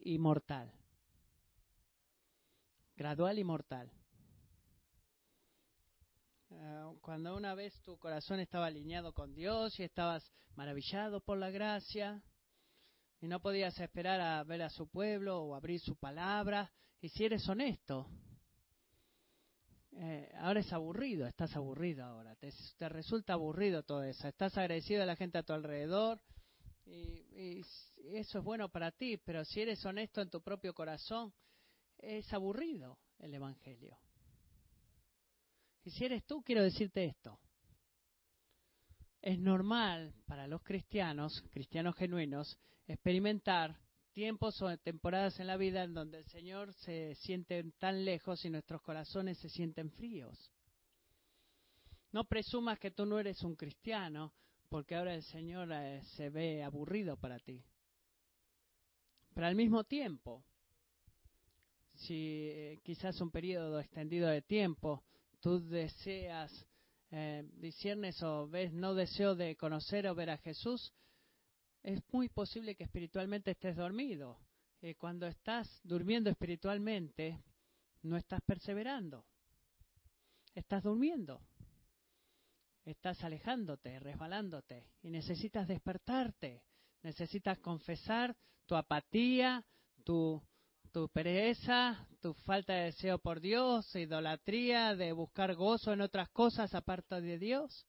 S1: y mortal. Gradual y mortal. Ah, cuando una vez tu corazón estaba alineado con Dios y estabas maravillado por la gracia y no podías esperar a ver a su pueblo o abrir su palabra, y si eres honesto, eh, ahora es aburrido, estás aburrido ahora, te, te, resulta aburrido todo eso, estás agradecido a la gente a tu alrededor y, y eso es bueno para ti, pero si eres honesto en tu propio corazón, es aburrido el Evangelio. Y si eres tú, quiero decirte esto. Es normal para los cristianos, cristianos genuinos, experimentar tiempos o temporadas en la vida en donde el Señor se siente tan lejos y nuestros corazones se sienten fríos. No presumas que tú no eres un cristiano porque ahora el Señor eh, se ve aburrido para ti. Pero al mismo tiempo, si eh, quizás un periodo extendido de tiempo tú deseas eh, disiernes o ves no deseo de conocer o ver a Jesús, es muy posible que espiritualmente estés dormido. Y cuando estás durmiendo espiritualmente, no estás perseverando. Estás durmiendo. Estás alejándote, resbalándote y necesitas despertarte. Necesitas confesar tu apatía, tu, tu pereza, tu falta de deseo por Dios, idolatría, de buscar gozo en otras cosas aparte de Dios.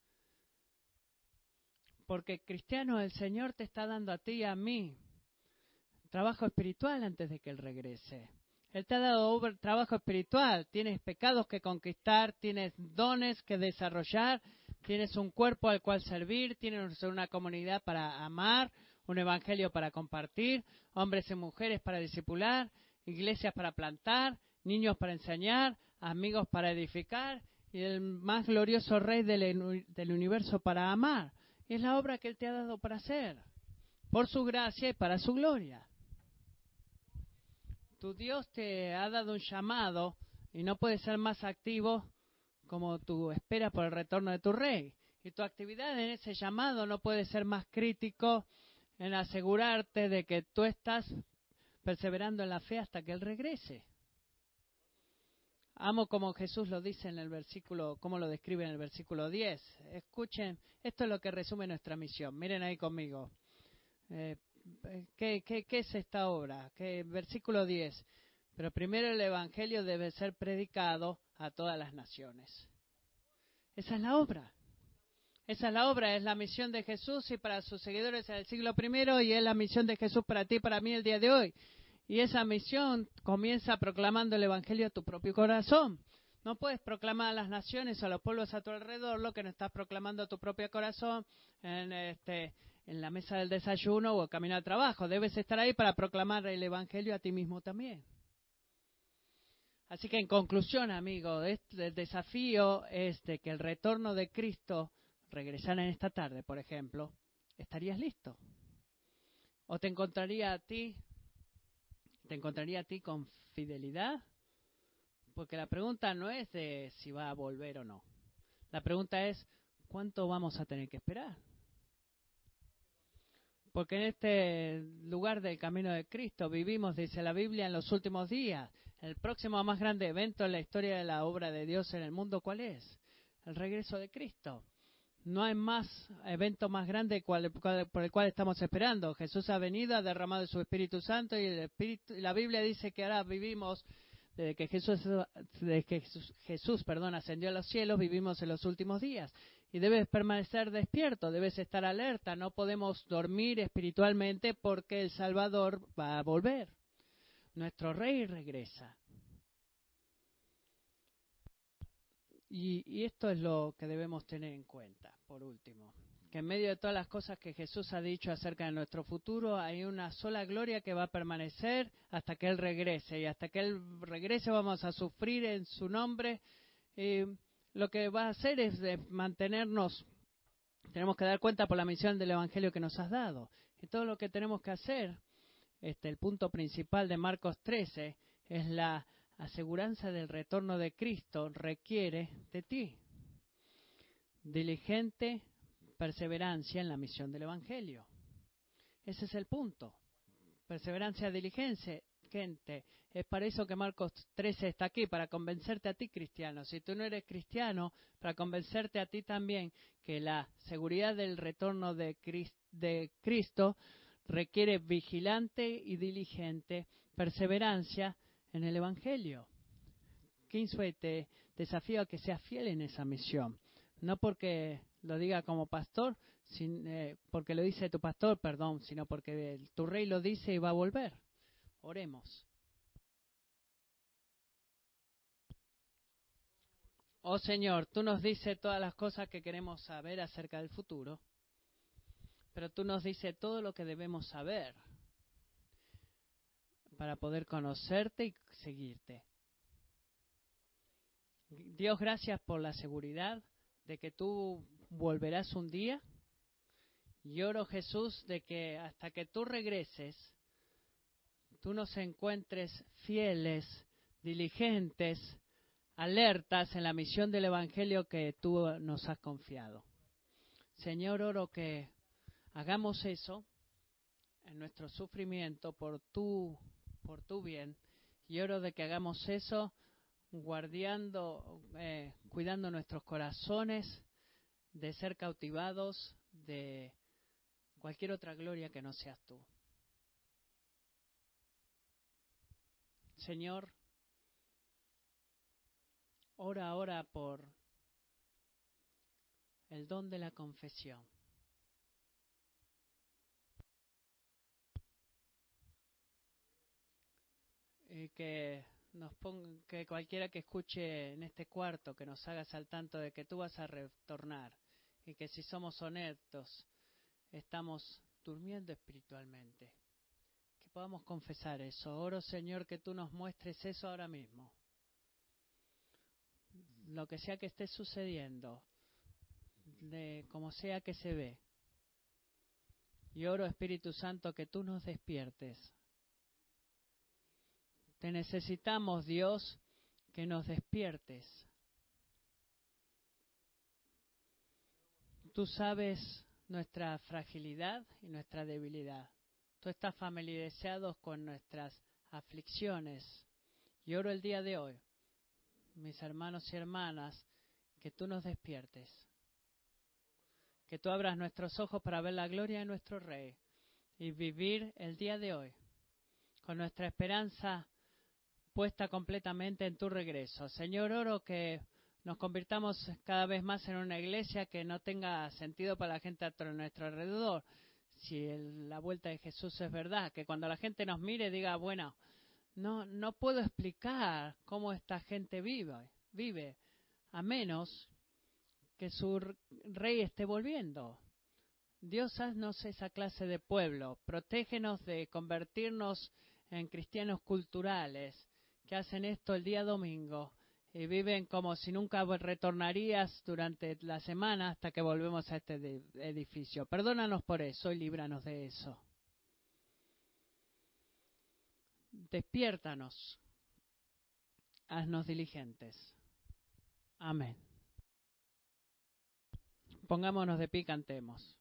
S1: Porque cristiano, el Señor te está dando a ti y a mí trabajo espiritual antes de que Él regrese. Él te ha dado trabajo espiritual, tienes pecados que conquistar, tienes dones que desarrollar, tienes un cuerpo al cual servir, tienes una comunidad para amar, un evangelio para compartir, hombres y mujeres para discipular, iglesias para plantar, niños para enseñar, amigos para edificar y el más glorioso rey del, del universo para amar. Es la obra que Él te ha dado para hacer, por su gracia y para su gloria. Tu Dios te ha dado un llamado y no puedes ser más activo como tu espera por el retorno de tu rey. Y tu actividad en ese llamado no puede ser más crítico en asegurarte de que tú estás perseverando en la fe hasta que Él regrese. Amo como Jesús lo dice en el versículo, como lo describe en el versículo 10. Escuchen, esto es lo que resume nuestra misión. Miren ahí conmigo. Eh, ¿qué, qué, es esta obra? ¿Qué, versículo 10. Pero primero el Evangelio debe ser predicado a todas las naciones. Esa es la obra. Esa es la obra, es la misión de Jesús y para sus seguidores en el siglo primero y es la misión de Jesús para ti para mí el día de hoy. Y esa misión comienza proclamando el Evangelio a tu propio corazón. No puedes proclamar a las naciones o a los pueblos a tu alrededor lo que no estás proclamando a tu propio corazón en, este, en la mesa del desayuno o el camino al trabajo. Debes estar ahí para proclamar el Evangelio a ti mismo también. Así que en conclusión, amigo, el desafío es que el retorno de Cristo regresara en esta tarde, por ejemplo, ¿estarías listo? ¿O te encontraría a ti, te encontraría a ti con fidelidad? Porque la pregunta no es de si va a volver o no. La pregunta es, ¿cuánto vamos a tener que esperar? Porque en este lugar del camino de Cristo vivimos, dice la Biblia, en los últimos días. El próximo más grande evento en la historia de la obra de Dios en el mundo, ¿cuál es? El regreso de Cristo. No hay más evento más grande por el cual estamos esperando. Jesús ha venido, ha derramado su Espíritu Santo y el Espíritu, la Biblia dice que ahora vivimos desde que Jesús, desde que Jesús, Jesús perdón, ascendió a los cielos, vivimos en los últimos días. Y debes permanecer despierto, debes estar alerta. No podemos dormir espiritualmente porque el Salvador va a volver. Nuestro Rey regresa. Y, y, esto es lo que debemos tener en cuenta, por último. Que en medio de todas las cosas que Jesús ha dicho acerca de nuestro futuro, hay una sola gloria que va a permanecer hasta que Él regrese. Y hasta que Él regrese vamos a sufrir en su nombre. Y lo que va a hacer es mantenernos, tenemos que dar cuenta por la misión del Evangelio que nos has dado. Y todo lo que tenemos que hacer, este, el punto principal de Marcos 13, es la aseguranza del retorno de Cristo requiere de ti. Diligente perseverancia en la misión del Evangelio. Ese es el punto. Perseverancia, diligencia, gente. Es para eso que Marcos 13 está aquí, para convencerte a ti, cristiano. Si tú no eres cristiano, para convencerte a ti también que la seguridad del retorno de, Cristo requiere vigilante y diligente perseverancia en el Evangelio. Kingsway te desafío a que seas fiel en esa misión. No porque lo diga como pastor, eh, porque lo dice tu pastor, perdón, sino porque tu rey lo dice y va a volver. Oremos. Oh Señor, tú nos dices todas las cosas que queremos saber acerca del futuro, pero tú nos dices todo lo que debemos saber para poder conocerte y seguirte. Dios, gracias por la seguridad de que tú volverás un día. Y oro, Jesús, de que hasta que tú regreses, tú nos encuentres fieles, diligentes, alertas en la misión del Evangelio que tú nos has confiado. Señor, oro que hagamos eso en nuestro sufrimiento por tu, por tu bien y oro de que hagamos eso guardiando, eh, cuidando nuestros corazones de ser cautivados de cualquier otra gloria que no seas tú. Señor, ora ahora por el don de la confesión. Y que nos ponga, que cualquiera que escuche en este cuarto, que nos hagas al tanto de que tú vas a retornar y que si somos honestos, estamos durmiendo espiritualmente. Que podamos confesar eso. Oro, Señor, que tú nos muestres eso ahora mismo. Lo que sea que esté sucediendo, de como sea que se ve. Y oro, Espíritu Santo, que tú nos despiertes te necesitamos, Dios, que nos despiertes. Tú sabes nuestra fragilidad y nuestra debilidad. Tú estás familiarizado con nuestras aflicciones. Y oro el día de hoy, mis hermanos y hermanas, que tú nos despiertes. Que tú abras nuestros ojos para ver la gloria de nuestro Rey y vivir el día de hoy con nuestra esperanza puesta completamente en tu regreso. Señor, oro que nos convirtamos cada vez más en una iglesia que no tenga sentido para la gente a nuestro alrededor. Si la vuelta de Jesús es verdad, que cuando la gente nos mire diga, bueno, no, no puedo explicar cómo esta gente vive, vive, a menos que su rey esté volviendo. Dios, haznos esa clase de pueblo, protégenos de convertirnos en cristianos culturales, que hacen esto el día domingo y viven como si nunca retornarías durante la semana hasta que volvemos a este edificio. Perdónanos por eso y líbranos de eso. Despiértanos. Haznos diligentes. Amén. Pongámonos de pie cantemos.